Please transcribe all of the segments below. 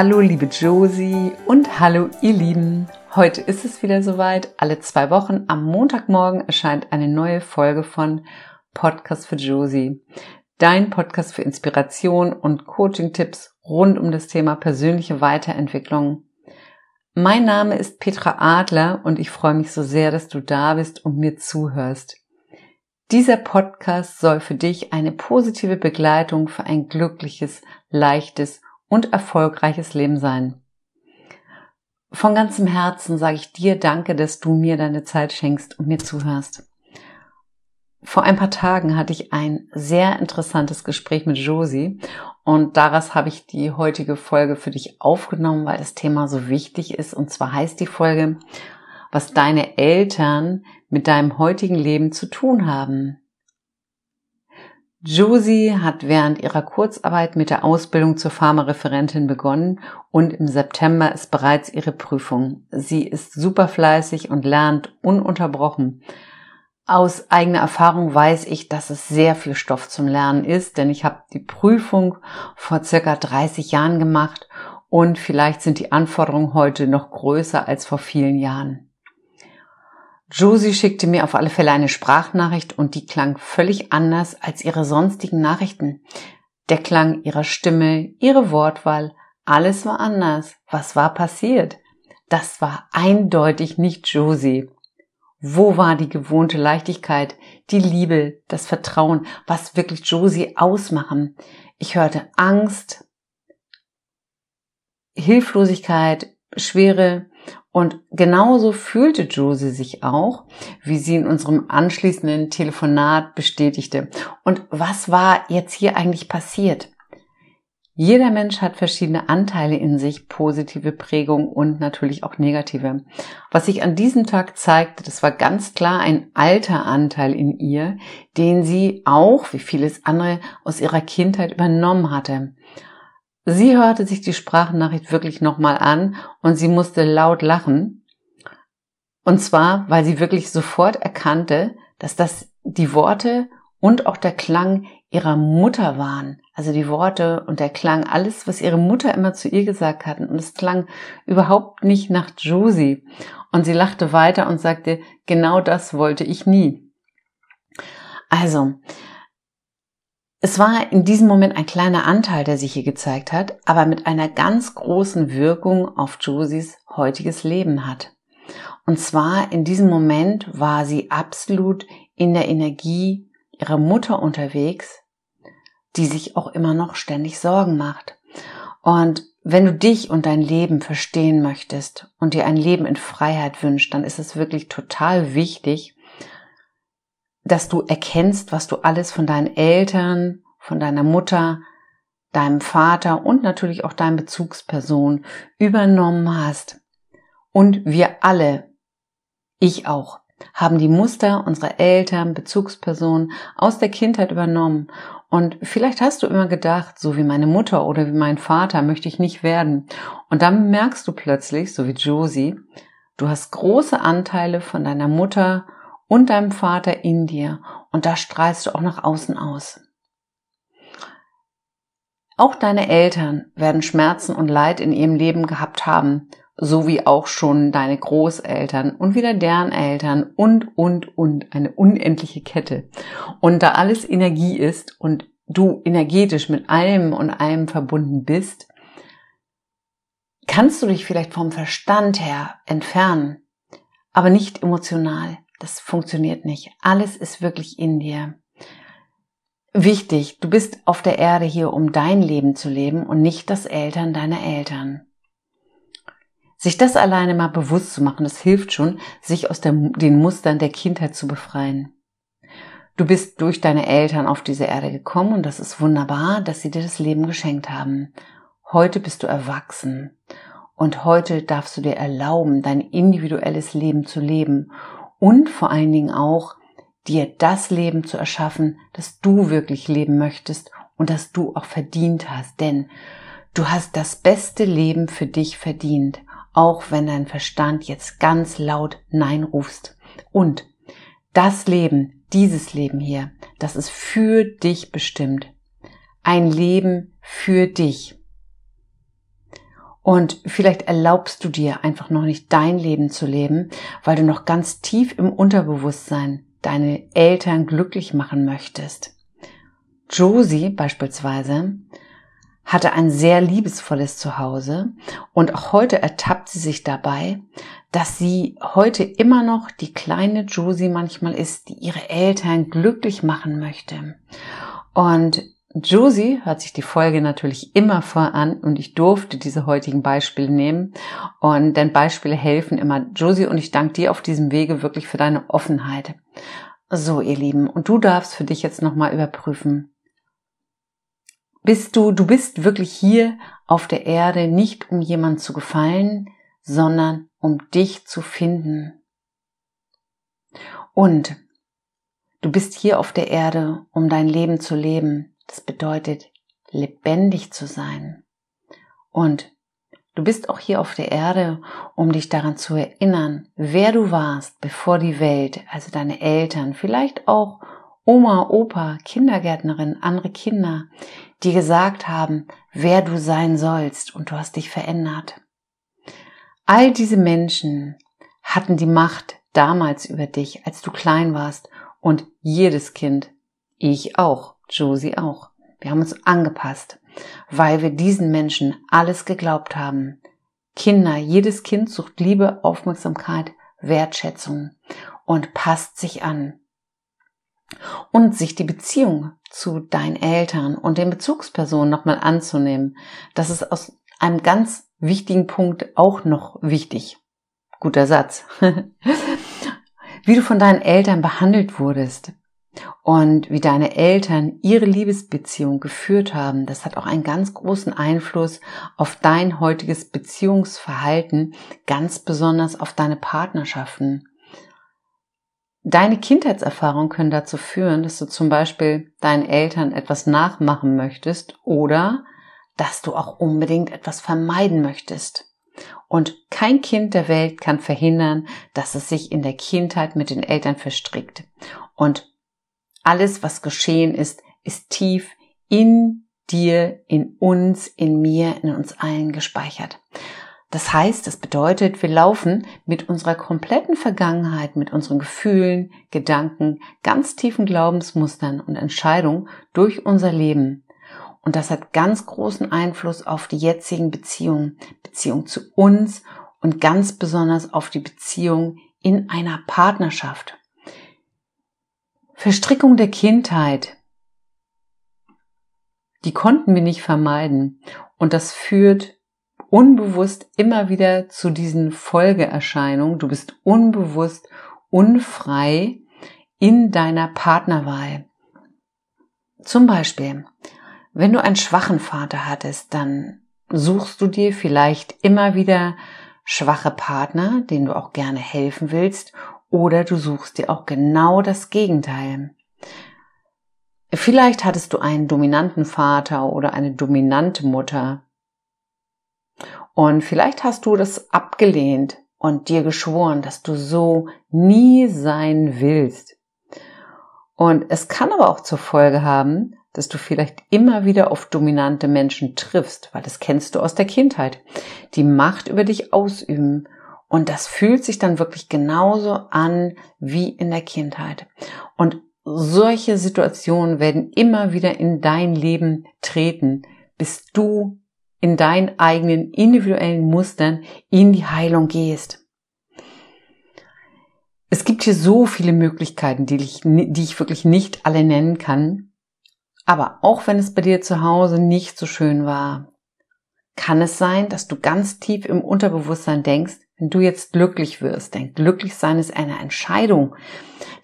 Hallo liebe Josie und hallo ihr Lieben. Heute ist es wieder soweit. Alle zwei Wochen am Montagmorgen erscheint eine neue Folge von Podcast für Josie. Dein Podcast für Inspiration und Coaching-Tipps rund um das Thema persönliche Weiterentwicklung. Mein Name ist Petra Adler und ich freue mich so sehr, dass du da bist und mir zuhörst. Dieser Podcast soll für dich eine positive Begleitung für ein glückliches, leichtes und erfolgreiches Leben sein. Von ganzem Herzen sage ich dir Danke, dass du mir deine Zeit schenkst und mir zuhörst. Vor ein paar Tagen hatte ich ein sehr interessantes Gespräch mit Josie und daraus habe ich die heutige Folge für dich aufgenommen, weil das Thema so wichtig ist. Und zwar heißt die Folge was deine Eltern mit deinem heutigen Leben zu tun haben. Josie hat während ihrer Kurzarbeit mit der Ausbildung zur Pharmareferentin begonnen und im September ist bereits ihre Prüfung. Sie ist super fleißig und lernt ununterbrochen. Aus eigener Erfahrung weiß ich, dass es sehr viel Stoff zum Lernen ist, denn ich habe die Prüfung vor circa 30 Jahren gemacht und vielleicht sind die Anforderungen heute noch größer als vor vielen Jahren. Josie schickte mir auf alle Fälle eine Sprachnachricht und die klang völlig anders als ihre sonstigen Nachrichten. Der Klang ihrer Stimme, ihre Wortwahl, alles war anders. Was war passiert? Das war eindeutig nicht Josie. Wo war die gewohnte Leichtigkeit, die Liebe, das Vertrauen, was wirklich Josie ausmachen? Ich hörte Angst, Hilflosigkeit, Schwere, und genauso fühlte Josie sich auch, wie sie in unserem anschließenden Telefonat bestätigte. Und was war jetzt hier eigentlich passiert? Jeder Mensch hat verschiedene Anteile in sich, positive Prägung und natürlich auch negative. Was sich an diesem Tag zeigte, das war ganz klar ein alter Anteil in ihr, den sie auch, wie vieles andere, aus ihrer Kindheit übernommen hatte. Sie hörte sich die Sprachnachricht wirklich nochmal an und sie musste laut lachen. Und zwar, weil sie wirklich sofort erkannte, dass das die Worte und auch der Klang ihrer Mutter waren. Also die Worte und der Klang, alles, was ihre Mutter immer zu ihr gesagt hatten. Und es klang überhaupt nicht nach Josie. Und sie lachte weiter und sagte, genau das wollte ich nie. Also, es war in diesem Moment ein kleiner Anteil, der sich hier gezeigt hat, aber mit einer ganz großen Wirkung auf Josies heutiges Leben hat. Und zwar in diesem Moment war sie absolut in der Energie ihrer Mutter unterwegs, die sich auch immer noch ständig Sorgen macht. Und wenn du dich und dein Leben verstehen möchtest und dir ein Leben in Freiheit wünschst, dann ist es wirklich total wichtig, dass du erkennst, was du alles von deinen Eltern, von deiner Mutter, deinem Vater und natürlich auch deinen Bezugsperson übernommen hast. Und wir alle, ich auch, haben die Muster unserer Eltern, Bezugspersonen aus der Kindheit übernommen. Und vielleicht hast du immer gedacht, so wie meine Mutter oder wie mein Vater möchte ich nicht werden. Und dann merkst du plötzlich, so wie Josie, du hast große Anteile von deiner Mutter und deinem Vater in dir und da strahlst du auch nach außen aus. Auch deine Eltern werden Schmerzen und Leid in ihrem Leben gehabt haben, so wie auch schon deine Großeltern und wieder deren Eltern und, und, und, eine unendliche Kette. Und da alles Energie ist und du energetisch mit allem und allem verbunden bist, kannst du dich vielleicht vom Verstand her entfernen, aber nicht emotional. Das funktioniert nicht. Alles ist wirklich in dir. Wichtig, du bist auf der Erde hier, um dein Leben zu leben und nicht das Eltern deiner Eltern. Sich das alleine mal bewusst zu machen, das hilft schon, sich aus der, den Mustern der Kindheit zu befreien. Du bist durch deine Eltern auf diese Erde gekommen und das ist wunderbar, dass sie dir das Leben geschenkt haben. Heute bist du erwachsen und heute darfst du dir erlauben, dein individuelles Leben zu leben und vor allen Dingen auch dir das Leben zu erschaffen, das du wirklich leben möchtest und das du auch verdient hast. Denn du hast das beste Leben für dich verdient, auch wenn dein Verstand jetzt ganz laut Nein rufst. Und das Leben, dieses Leben hier, das ist für dich bestimmt. Ein Leben für dich. Und vielleicht erlaubst du dir einfach noch nicht dein Leben zu leben, weil du noch ganz tief im Unterbewusstsein deine Eltern glücklich machen möchtest. Josie beispielsweise hatte ein sehr liebesvolles Zuhause und auch heute ertappt sie sich dabei, dass sie heute immer noch die kleine Josie manchmal ist, die ihre Eltern glücklich machen möchte. Und Josie hört sich die Folge natürlich immer voran und ich durfte diese heutigen Beispiele nehmen und denn Beispiele helfen immer. Josie und ich danke dir auf diesem Wege wirklich für deine Offenheit. So, ihr Lieben, und du darfst für dich jetzt nochmal überprüfen, bist du, du bist wirklich hier auf der Erde nicht um jemand zu gefallen, sondern um dich zu finden. Und du bist hier auf der Erde, um dein Leben zu leben. Das bedeutet, lebendig zu sein. Und du bist auch hier auf der Erde, um dich daran zu erinnern, wer du warst, bevor die Welt, also deine Eltern, vielleicht auch Oma, Opa, Kindergärtnerin, andere Kinder, die gesagt haben, wer du sein sollst und du hast dich verändert. All diese Menschen hatten die Macht damals über dich, als du klein warst und jedes Kind, ich auch, Josie auch. Wir haben uns angepasst, weil wir diesen Menschen alles geglaubt haben. Kinder, jedes Kind sucht Liebe, Aufmerksamkeit, Wertschätzung und passt sich an und sich die Beziehung zu deinen Eltern und den Bezugspersonen nochmal anzunehmen. Das ist aus einem ganz wichtigen Punkt auch noch wichtig. Guter Satz. wie du von deinen Eltern behandelt wurdest und wie deine Eltern ihre Liebesbeziehung geführt haben, das hat auch einen ganz großen Einfluss auf dein heutiges Beziehungsverhalten, ganz besonders auf deine Partnerschaften. Deine Kindheitserfahrungen können dazu führen, dass du zum Beispiel deinen Eltern etwas nachmachen möchtest oder dass du auch unbedingt etwas vermeiden möchtest. Und kein Kind der Welt kann verhindern, dass es sich in der Kindheit mit den Eltern verstrickt. Und alles, was geschehen ist, ist tief in dir, in uns, in mir, in uns allen gespeichert. Das heißt, das bedeutet, wir laufen mit unserer kompletten Vergangenheit, mit unseren Gefühlen, Gedanken, ganz tiefen Glaubensmustern und Entscheidungen durch unser Leben. Und das hat ganz großen Einfluss auf die jetzigen Beziehungen, Beziehung zu uns und ganz besonders auf die Beziehung in einer Partnerschaft. Verstrickung der Kindheit, die konnten wir nicht vermeiden. Und das führt unbewusst immer wieder zu diesen Folgeerscheinungen. Du bist unbewusst unfrei in deiner Partnerwahl. Zum Beispiel, wenn du einen schwachen Vater hattest, dann suchst du dir vielleicht immer wieder schwache Partner, denen du auch gerne helfen willst, oder du suchst dir auch genau das Gegenteil. Vielleicht hattest du einen dominanten Vater oder eine dominante Mutter, und vielleicht hast du das abgelehnt und dir geschworen, dass du so nie sein willst. Und es kann aber auch zur Folge haben, dass du vielleicht immer wieder auf dominante Menschen triffst, weil das kennst du aus der Kindheit, die Macht über dich ausüben. Und das fühlt sich dann wirklich genauso an wie in der Kindheit. Und solche Situationen werden immer wieder in dein Leben treten, bis du in deinen eigenen individuellen Mustern in die Heilung gehst. Es gibt hier so viele Möglichkeiten, die ich, die ich wirklich nicht alle nennen kann. Aber auch wenn es bei dir zu Hause nicht so schön war, kann es sein, dass du ganz tief im Unterbewusstsein denkst, wenn du jetzt glücklich wirst, denn glücklich sein ist eine Entscheidung,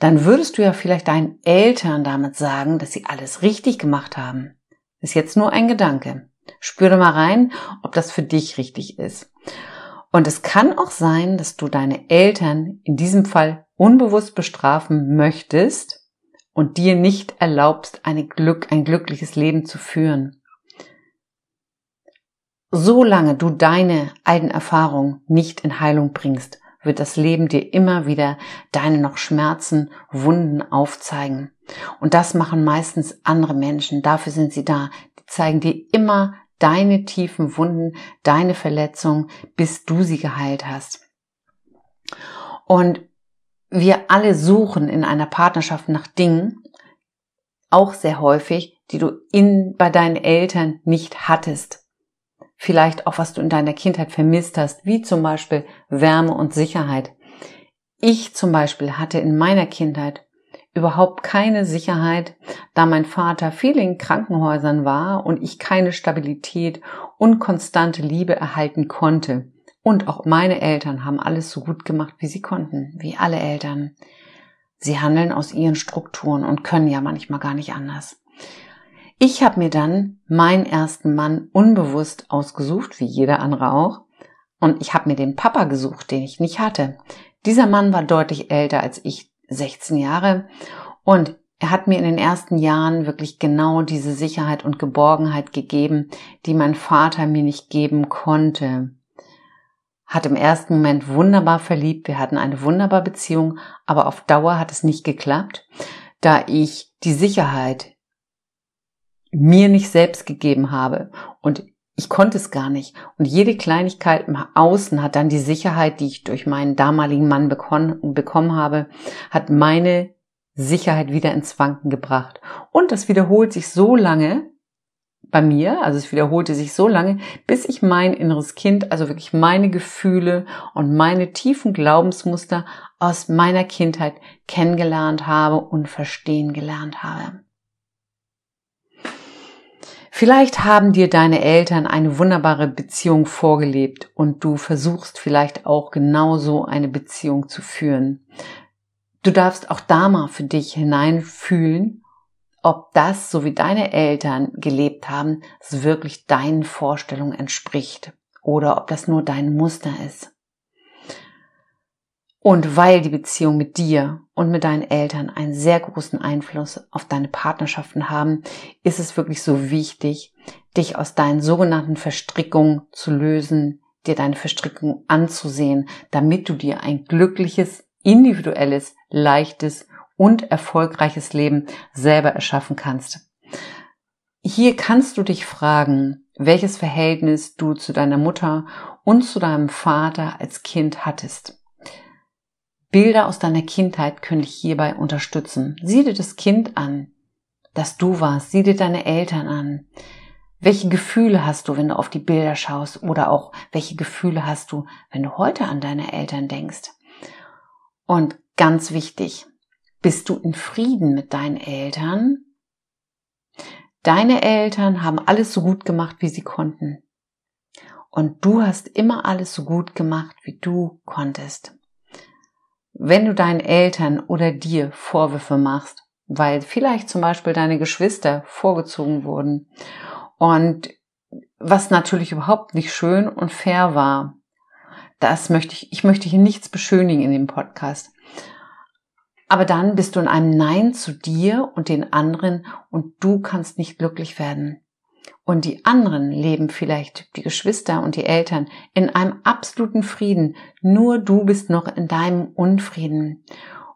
dann würdest du ja vielleicht deinen Eltern damit sagen, dass sie alles richtig gemacht haben. Ist jetzt nur ein Gedanke. Spüre mal rein, ob das für dich richtig ist. Und es kann auch sein, dass du deine Eltern in diesem Fall unbewusst bestrafen möchtest und dir nicht erlaubst, Glück, ein glückliches Leben zu führen. Solange du deine alten Erfahrungen nicht in Heilung bringst, wird das Leben dir immer wieder deine noch Schmerzen, Wunden aufzeigen. Und das machen meistens andere Menschen. Dafür sind sie da, zeigen dir immer deine tiefen Wunden, deine Verletzungen, bis du sie geheilt hast. Und wir alle suchen in einer Partnerschaft nach Dingen, auch sehr häufig, die du in, bei deinen Eltern nicht hattest. Vielleicht auch, was du in deiner Kindheit vermisst hast, wie zum Beispiel Wärme und Sicherheit. Ich zum Beispiel hatte in meiner Kindheit überhaupt keine Sicherheit, da mein Vater viel in Krankenhäusern war und ich keine Stabilität und konstante Liebe erhalten konnte. Und auch meine Eltern haben alles so gut gemacht, wie sie konnten, wie alle Eltern. Sie handeln aus ihren Strukturen und können ja manchmal gar nicht anders. Ich habe mir dann meinen ersten Mann unbewusst ausgesucht, wie jeder andere auch. Und ich habe mir den Papa gesucht, den ich nicht hatte. Dieser Mann war deutlich älter als ich, 16 Jahre. Und er hat mir in den ersten Jahren wirklich genau diese Sicherheit und Geborgenheit gegeben, die mein Vater mir nicht geben konnte hat im ersten Moment wunderbar verliebt, wir hatten eine wunderbare Beziehung, aber auf Dauer hat es nicht geklappt, da ich die Sicherheit mir nicht selbst gegeben habe und ich konnte es gar nicht. Und jede Kleinigkeit im Außen hat dann die Sicherheit, die ich durch meinen damaligen Mann bekommen, habe, hat meine Sicherheit wieder ins Wanken gebracht. Und das wiederholt sich so lange, bei mir, also es wiederholte sich so lange, bis ich mein inneres Kind, also wirklich meine Gefühle und meine tiefen Glaubensmuster aus meiner Kindheit kennengelernt habe und verstehen gelernt habe. Vielleicht haben dir deine Eltern eine wunderbare Beziehung vorgelebt und du versuchst vielleicht auch genauso eine Beziehung zu führen. Du darfst auch da mal für dich hineinfühlen ob das, so wie deine Eltern gelebt haben, es wirklich deinen Vorstellungen entspricht oder ob das nur dein Muster ist. Und weil die Beziehung mit dir und mit deinen Eltern einen sehr großen Einfluss auf deine Partnerschaften haben, ist es wirklich so wichtig, dich aus deinen sogenannten Verstrickungen zu lösen, dir deine Verstrickungen anzusehen, damit du dir ein glückliches, individuelles, leichtes und erfolgreiches Leben selber erschaffen kannst. Hier kannst du dich fragen, welches Verhältnis du zu deiner Mutter und zu deinem Vater als Kind hattest. Bilder aus deiner Kindheit können dich hierbei unterstützen. Sieh dir das Kind an, das du warst. Sieh dir deine Eltern an. Welche Gefühle hast du, wenn du auf die Bilder schaust? Oder auch, welche Gefühle hast du, wenn du heute an deine Eltern denkst? Und ganz wichtig, bist du in Frieden mit deinen Eltern? Deine Eltern haben alles so gut gemacht, wie sie konnten. Und du hast immer alles so gut gemacht, wie du konntest. Wenn du deinen Eltern oder dir Vorwürfe machst, weil vielleicht zum Beispiel deine Geschwister vorgezogen wurden und was natürlich überhaupt nicht schön und fair war, das möchte ich, ich möchte hier nichts beschönigen in dem Podcast. Aber dann bist du in einem Nein zu dir und den anderen und du kannst nicht glücklich werden. Und die anderen leben vielleicht, die Geschwister und die Eltern, in einem absoluten Frieden. Nur du bist noch in deinem Unfrieden.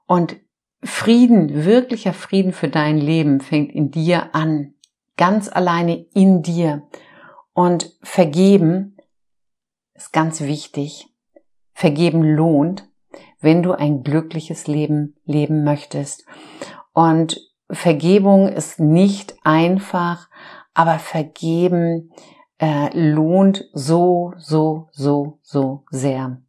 Und Frieden, wirklicher Frieden für dein Leben fängt in dir an. Ganz alleine in dir. Und vergeben ist ganz wichtig. Vergeben lohnt wenn du ein glückliches Leben leben möchtest. Und Vergebung ist nicht einfach, aber vergeben äh, lohnt so, so, so, so sehr.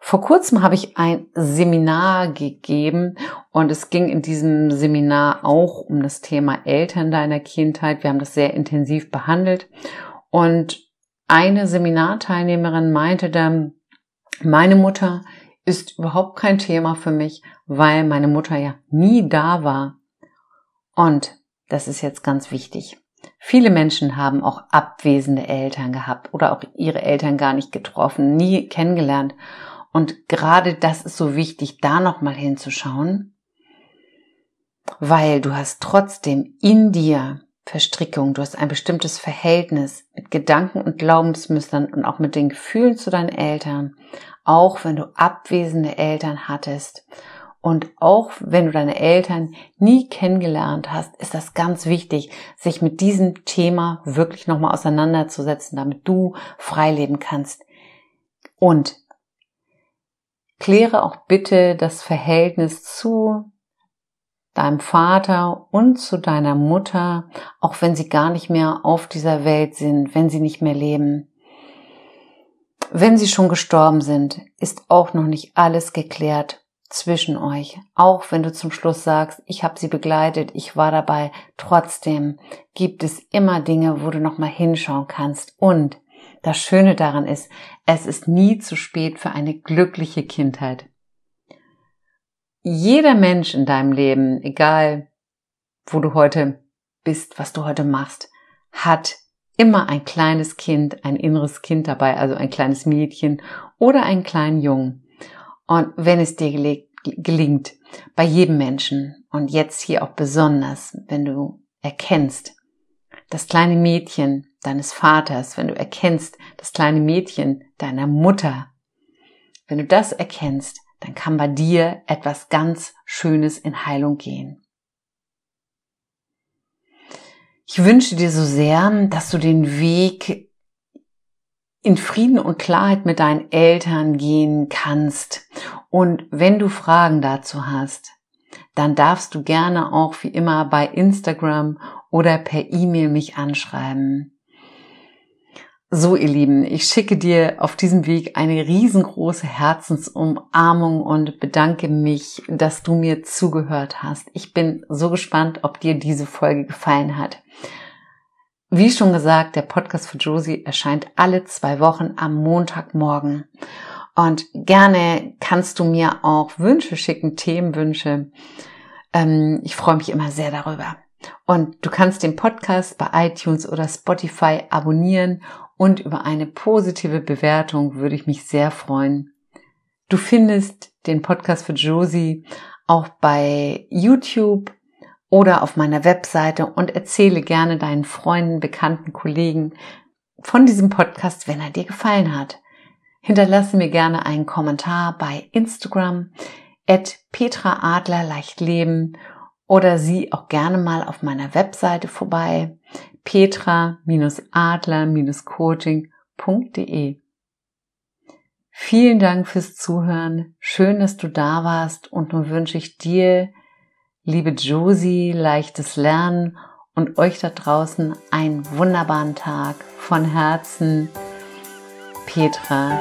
Vor kurzem habe ich ein Seminar gegeben und es ging in diesem Seminar auch um das Thema Eltern deiner Kindheit. Wir haben das sehr intensiv behandelt und eine Seminarteilnehmerin meinte dann, meine Mutter ist überhaupt kein Thema für mich, weil meine Mutter ja nie da war. Und das ist jetzt ganz wichtig. Viele Menschen haben auch abwesende Eltern gehabt oder auch ihre Eltern gar nicht getroffen, nie kennengelernt. Und gerade das ist so wichtig, da nochmal hinzuschauen, weil du hast trotzdem in dir Verstrickung, du hast ein bestimmtes Verhältnis mit Gedanken und Glaubensmustern und auch mit den Gefühlen zu deinen Eltern auch wenn du abwesende Eltern hattest. Und auch wenn du deine Eltern nie kennengelernt hast, ist das ganz wichtig, sich mit diesem Thema wirklich nochmal auseinanderzusetzen, damit du frei leben kannst. Und kläre auch bitte das Verhältnis zu deinem Vater und zu deiner Mutter, auch wenn sie gar nicht mehr auf dieser Welt sind, wenn sie nicht mehr leben. Wenn sie schon gestorben sind, ist auch noch nicht alles geklärt zwischen euch. Auch wenn du zum Schluss sagst, ich habe sie begleitet, ich war dabei, trotzdem gibt es immer Dinge, wo du noch mal hinschauen kannst. Und das Schöne daran ist, es ist nie zu spät für eine glückliche Kindheit. Jeder Mensch in deinem Leben, egal wo du heute bist, was du heute machst, hat immer ein kleines Kind, ein inneres Kind dabei, also ein kleines Mädchen oder einen kleinen Jungen. Und wenn es dir gelingt, bei jedem Menschen und jetzt hier auch besonders, wenn du erkennst, das kleine Mädchen deines Vaters, wenn du erkennst, das kleine Mädchen deiner Mutter, wenn du das erkennst, dann kann bei dir etwas ganz Schönes in Heilung gehen. Ich wünsche dir so sehr, dass du den Weg in Frieden und Klarheit mit deinen Eltern gehen kannst. Und wenn du Fragen dazu hast, dann darfst du gerne auch wie immer bei Instagram oder per E-Mail mich anschreiben. So, ihr Lieben, ich schicke dir auf diesem Weg eine riesengroße Herzensumarmung und bedanke mich, dass du mir zugehört hast. Ich bin so gespannt, ob dir diese Folge gefallen hat. Wie schon gesagt, der Podcast für Josie erscheint alle zwei Wochen am Montagmorgen. Und gerne kannst du mir auch Wünsche schicken, Themenwünsche. Ähm, ich freue mich immer sehr darüber. Und du kannst den Podcast bei iTunes oder Spotify abonnieren und über eine positive Bewertung würde ich mich sehr freuen. Du findest den Podcast für Josie auch bei YouTube oder auf meiner Webseite und erzähle gerne deinen Freunden, Bekannten, Kollegen von diesem Podcast, wenn er dir gefallen hat. Hinterlasse mir gerne einen Kommentar bei Instagram at Petra Adler leicht leben oder sieh auch gerne mal auf meiner Webseite vorbei petra-adler-coaching.de. Vielen Dank fürs Zuhören. Schön, dass du da warst und nun wünsche ich dir, liebe Josie, leichtes Lernen und euch da draußen einen wunderbaren Tag. Von Herzen, Petra